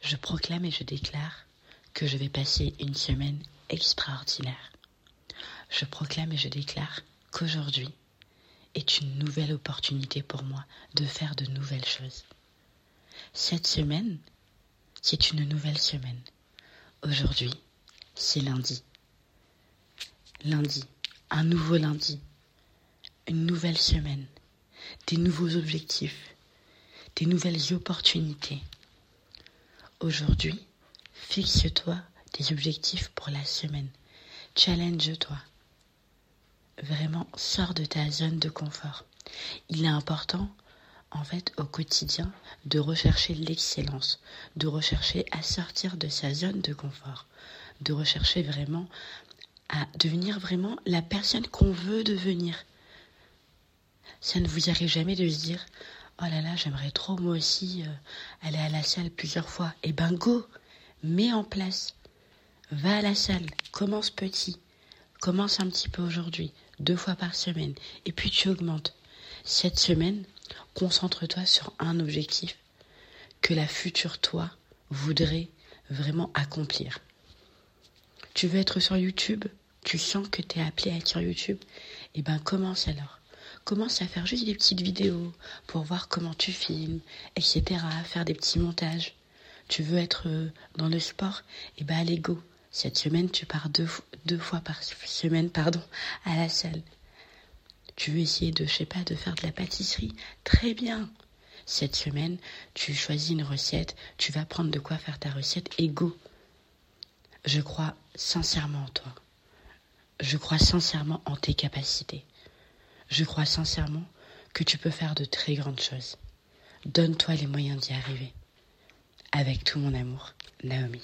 Je proclame et je déclare que je vais passer une semaine extraordinaire. Je proclame et je déclare qu'aujourd'hui est une nouvelle opportunité pour moi de faire de nouvelles choses. Cette semaine, c'est une nouvelle semaine. Aujourd'hui, c'est lundi. Lundi, un nouveau lundi, une nouvelle semaine, des nouveaux objectifs, des nouvelles opportunités. Aujourd'hui, fixe-toi des objectifs pour la semaine. Challenge-toi. Vraiment, sors de ta zone de confort. Il est important, en fait, au quotidien, de rechercher l'excellence, de rechercher à sortir de sa zone de confort, de rechercher vraiment à devenir vraiment la personne qu'on veut devenir. Ça ne vous arrive jamais de se dire Oh là là, j'aimerais trop moi aussi euh, aller à la salle plusieurs fois. Eh ben go, mets en place. Va à la salle, commence petit. Commence un petit peu aujourd'hui, deux fois par semaine. Et puis tu augmentes. Cette semaine, concentre-toi sur un objectif que la future toi voudrait vraiment accomplir. Tu veux être sur YouTube? Tu sens que tu es appelé à être sur YouTube? Eh ben commence alors commence à faire juste des petites vidéos pour voir comment tu filmes, etc. Faire des petits montages. Tu veux être euh, dans le sport? Eh ben allez go. Cette semaine, tu pars deux, deux fois par semaine pardon, à la salle. Tu veux essayer de, je sais pas, de faire de la pâtisserie? Très bien. Cette semaine, tu choisis une recette, tu vas prendre de quoi faire ta recette et go. Je crois sincèrement en toi. Je crois sincèrement en tes capacités. Je crois sincèrement que tu peux faire de très grandes choses. Donne-toi les moyens d'y arriver. Avec tout mon amour, Naomi.